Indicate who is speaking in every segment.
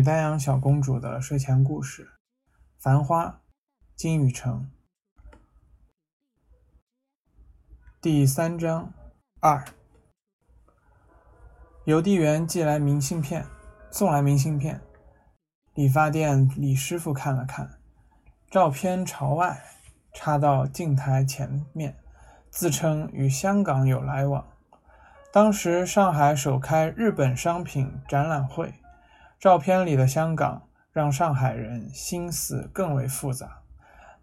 Speaker 1: 美丹阳小公主的睡前故事，《繁花》，金宇澄。第三章二。邮递员寄来明信片，送来明信片。理发店李师傅看了看，照片朝外，插到镜台前面，自称与香港有来往。当时上海首开日本商品展览会。照片里的香港让上海人心思更为复杂，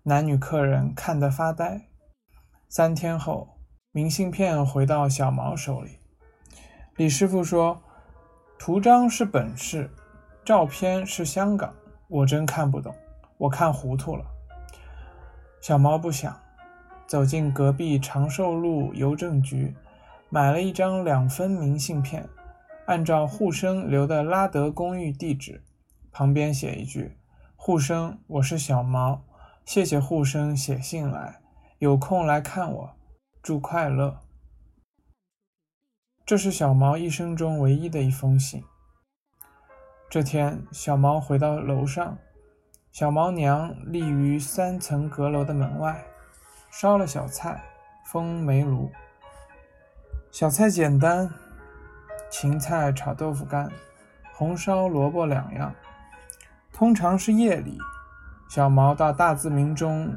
Speaker 1: 男女客人看得发呆。三天后，明信片回到小毛手里。李师傅说：“图章是本市，照片是香港，我真看不懂，我看糊涂了。”小毛不想，走进隔壁长寿路邮政局，买了一张两分明信片。按照护生留的拉德公寓地址，旁边写一句：“护生，我是小毛，谢谢护生写信来，有空来看我，祝快乐。”这是小毛一生中唯一的一封信。这天，小毛回到楼上，小毛娘立于三层阁楼的门外，烧了小菜，封煤炉。小菜简单。芹菜炒豆腐干，红烧萝卜两样。通常是夜里，小毛到大自鸣中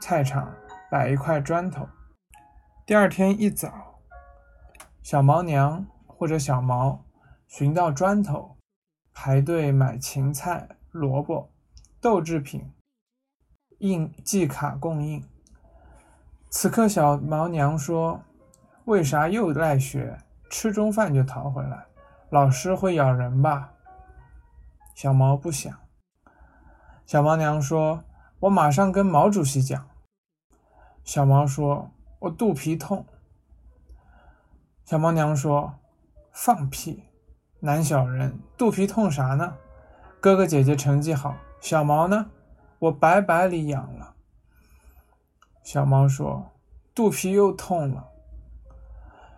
Speaker 1: 菜场摆一块砖头。第二天一早，小毛娘或者小毛寻到砖头，排队买芹菜、萝卜、豆制品，应寄卡供应。此刻，小毛娘说：“为啥又赖学？”吃中饭就逃回来，老师会咬人吧？小毛不想。小毛娘说：“我马上跟毛主席讲。”小毛说：“我肚皮痛。”小毛娘说：“放屁！男小人肚皮痛啥呢？哥哥姐姐成绩好，小毛呢？我白白里养了。”小毛说：“肚皮又痛了。”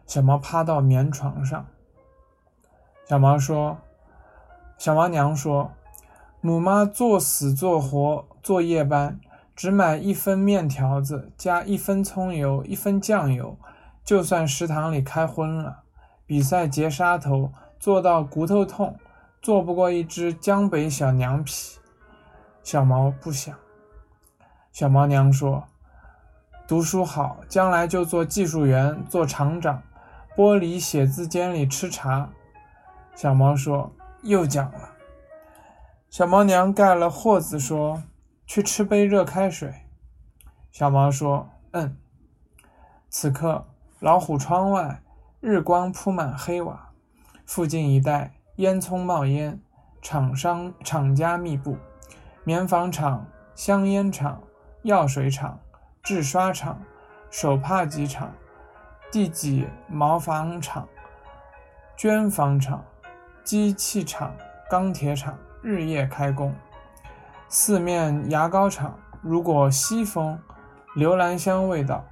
Speaker 1: 小毛趴到棉床上。小毛说：“小毛娘说，母妈做死做活做夜班，只买一分面条子，加一分葱油，一分酱油。就算食堂里开荤了，比赛截沙头，做到骨头痛，做不过一只江北小娘皮。”小毛不想。小毛娘说：“读书好，将来就做技术员，做厂长。”玻璃写字间里吃茶，小毛说：“又讲了。”小毛娘盖了霍子说：“去吃杯热开水。”小毛说：“嗯。”此刻，老虎窗外日光铺满黑瓦，附近一带烟囱冒烟，厂商厂家密布，棉纺厂、香烟厂、药水厂、制刷厂、手帕机厂。第几毛纺厂、绢纺厂、机器厂、钢铁厂日夜开工。四面牙膏厂，如果西风，留兰香味道；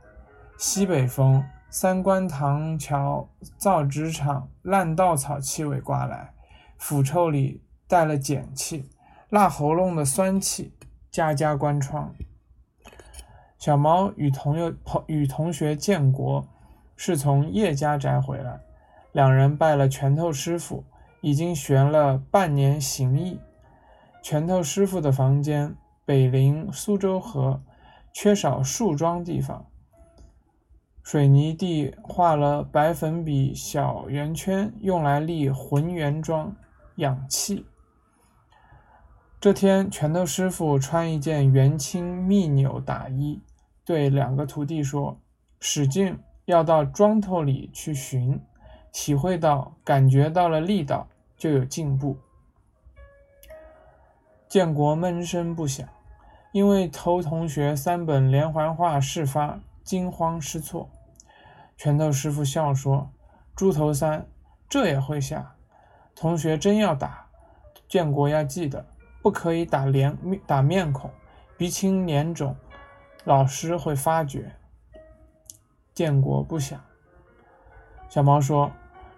Speaker 1: 西北风，三官塘桥造纸厂烂稻草气味刮来，腐臭里带了碱气，辣喉咙的酸气，家家关窗。小毛与同友朋与同学建国。是从叶家宅回来，两人拜了拳头师傅，已经学了半年形意。拳头师傅的房间北临苏州河，缺少树桩地方，水泥地画了白粉笔小圆圈，用来立浑圆桩养气。这天，拳头师傅穿一件元青密纽打衣，对两个徒弟说：“使劲。”要到桩头里去寻，体会到、感觉到了力道，就有进步。建国闷声不响，因为头同学三本连环画事发，惊慌失措。拳头师傅笑说：“猪头三，这也会下？同学真要打，建国要记得，不可以打脸打面孔，鼻青脸肿，老师会发觉。”建国不想。小毛说：“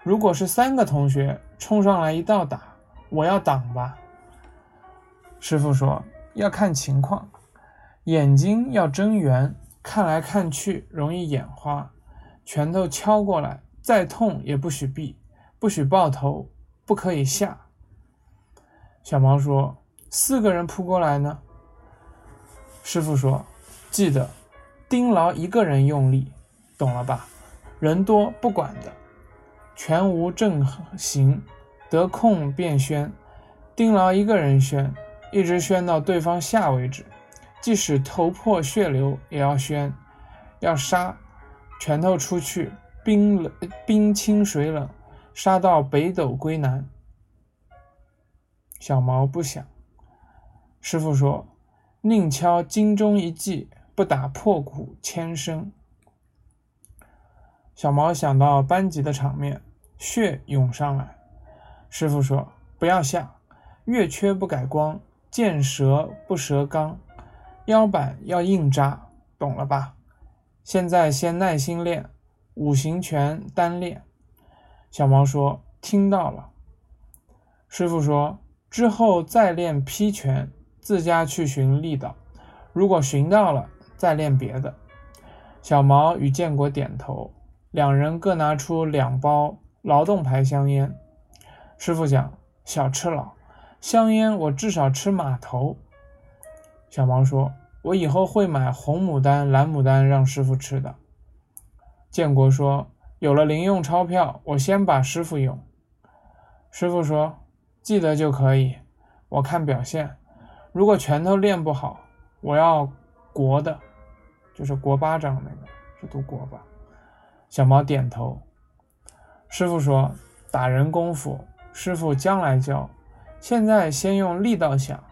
Speaker 1: 如果是三个同学冲上来一道打，我要挡吧。”师傅说要看情况，眼睛要睁圆，看来看去容易眼花。拳头敲过来，再痛也不许避，不许抱头，不可以下。小毛说：“四个人扑过来呢？”师傅说：“记得盯牢一个人用力，懂了吧？人多不管的，全无正行，得空便宣，盯牢一个人宣，一直宣到对方下为止。即使头破血流也要宣，要杀，拳头出去，冰冷冰清水冷，杀到北斗归南。”小毛不想。师傅说。宁敲金钟一记，不打破鼓千声。小毛想到班级的场面，血涌上来。师傅说：“不要下，月缺不改光，见蛇不折刚，腰板要硬扎，懂了吧？现在先耐心练五行拳单练。”小毛说：“听到了。”师傅说：“之后再练劈拳。”自家去寻力道，如果寻到了，再练别的。小毛与建国点头，两人各拿出两包劳动牌香烟。师傅讲：“小吃老，香烟我至少吃码头。”小毛说：“我以后会买红牡丹、蓝牡丹让师傅吃的。”建国说：“有了零用钞票，我先把师傅用。”师傅说：“记得就可以，我看表现。”如果拳头练不好，我要国的，就是国巴掌那个，是读国吧？小毛点头。师傅说：“打人功夫，师傅将来教，现在先用力道想，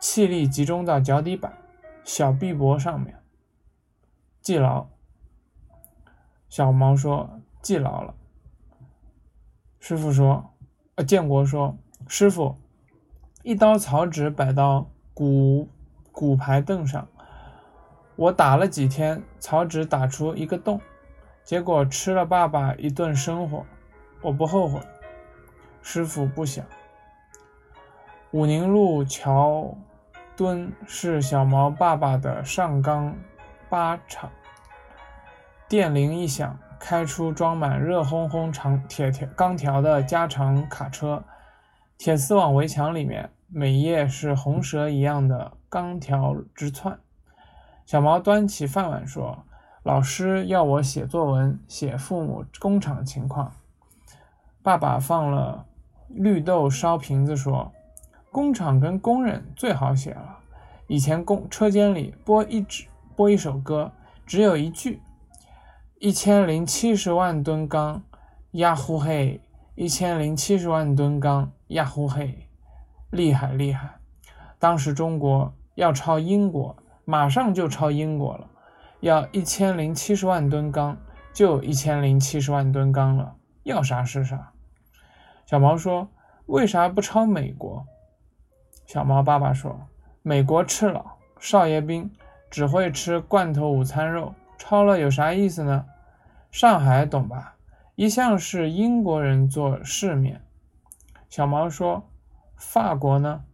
Speaker 1: 气力集中到脚底板、小臂膊上面，记牢。”小毛说：“记牢了。”师傅说：“呃，建国说，师傅。”一刀草纸摆到骨骨牌凳上，我打了几天，草纸打出一个洞，结果吃了爸爸一顿生活，我不后悔。师傅不想。武宁路桥墩是小毛爸爸的上钢八厂，电铃一响，开出装满热烘烘长铁条钢条的加长卡车。铁丝网围墙里面，每页是红蛇一样的钢条直窜。小毛端起饭碗说：“老师要我写作文，写父母工厂情况。”爸爸放了绿豆烧瓶子说：“工厂跟工人最好写了。以前工车间里播一支播一首歌，只有一句：一千零七十万吨钢，呀呼嘿。”一千零七十万吨钢，呀呼嘿，厉害厉害！当时中国要抄英国，马上就抄英国了。要一千零七十万吨钢，就一千零七十万吨钢了，要啥是啥。小毛说：“为啥不抄美国？”小毛爸爸说：“美国吃老少爷兵，只会吃罐头午餐肉，抄了有啥意思呢？上海懂吧？”一向是英国人做世面。小毛说：“法国呢？”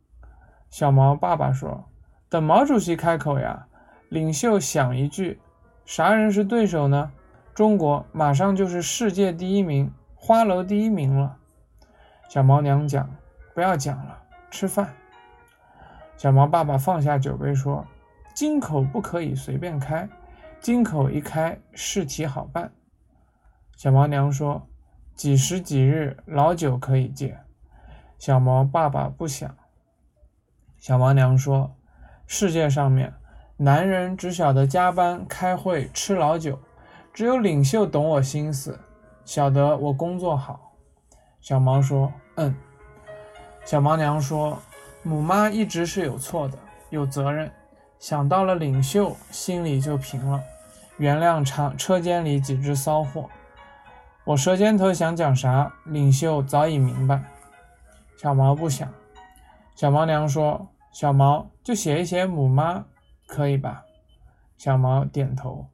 Speaker 1: 小毛爸爸说：“等毛主席开口呀，领袖想一句，啥人是对手呢？中国马上就是世界第一名，花楼第一名了。”小毛娘讲：“不要讲了，吃饭。”小毛爸爸放下酒杯说：“金口不可以随便开，金口一开，事体好办。”小毛娘说：“几时几日老酒可以借？”小毛爸爸不想。小毛娘说：“世界上面，男人只晓得加班、开会、吃老酒，只有领袖懂我心思，晓得我工作好。”小毛说：“嗯。”小毛娘说：“母妈一直是有错的，有责任。想到了领袖，心里就平了，原谅厂车间里几只骚货。”我舌尖头想讲啥，领袖早已明白。小毛不想。小毛娘说：“小毛就写一写母妈，可以吧？”小毛点头。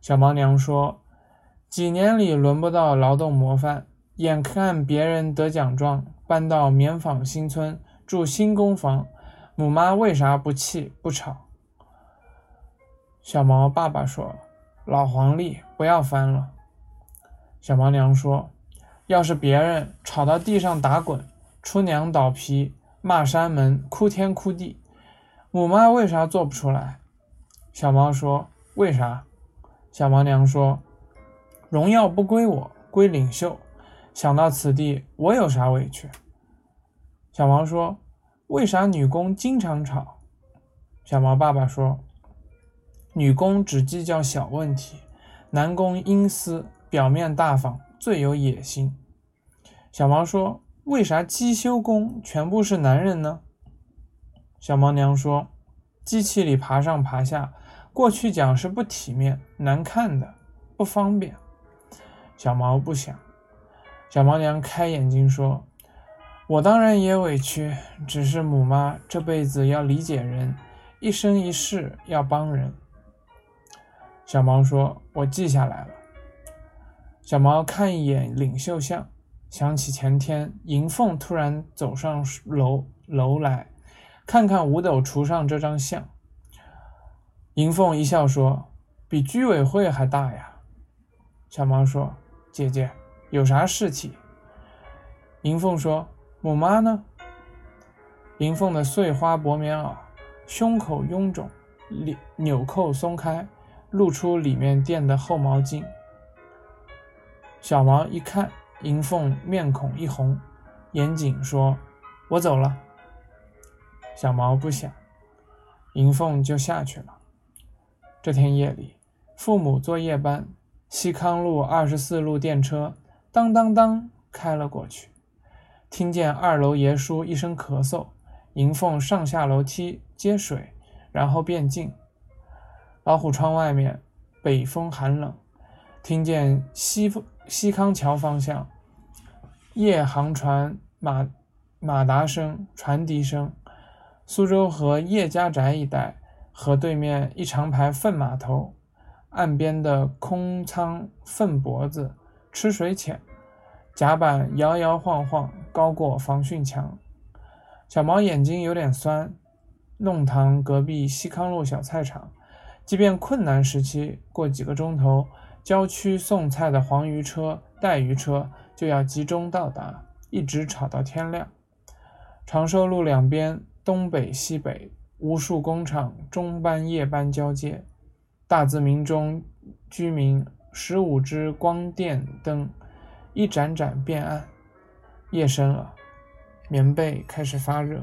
Speaker 1: 小毛娘说：“几年里轮不到劳动模范，眼看别人得奖状，搬到棉纺新村住新公房，母妈为啥不气不吵？小毛爸爸说：“老黄历，不要翻了。”小毛娘说：“要是别人吵到地上打滚，出娘倒皮，骂山门，哭天哭地，母妈为啥做不出来？”小毛说：“为啥？”小毛娘说：“荣耀不归我，归领袖。想到此地，我有啥委屈？”小毛说：“为啥女工经常吵？”小毛爸爸说：“女工只计较小问题，男工阴私。”表面大方，最有野心。小毛说：“为啥机修工全部是男人呢？”小毛娘说：“机器里爬上爬下，过去讲是不体面、难看的，不方便。”小毛不想。小毛娘开眼睛说：“我当然也委屈，只是母妈这辈子要理解人，一生一世要帮人。”小毛说：“我记下来了。”小毛看一眼领袖像，想起前天银凤突然走上楼楼来，看看五斗橱上这张像。银凤一笑说：“比居委会还大呀。”小毛说：“姐姐有啥事体？”银凤说：“母妈呢？”银凤的碎花薄棉袄，胸口臃肿，纽纽扣松开，露出里面垫的厚毛巾。小毛一看，银凤面孔一红，严谨说：“我走了。”小毛不想，银凤就下去了。这天夜里，父母坐夜班，西康路二十四路电车当当当开了过去。听见二楼爷叔一声咳嗽，银凤上下楼梯接水，然后变静。老虎窗外面，北风寒冷，听见西。西康桥方向，夜航船马马达声、船笛声。苏州河叶家宅一带，河对面一长排粪码头，岸边的空仓粪脖子吃水浅，甲板摇摇晃晃，高过防汛墙。小毛眼睛有点酸。弄堂隔壁西康路小菜场，即便困难时期，过几个钟头。郊区送菜的黄鱼车、带鱼车就要集中到达，一直吵到天亮。长寿路两边东北西北无数工厂中班夜班交接，大自民中居民十五支光电灯一盏盏变暗。夜深了，棉被开始发热。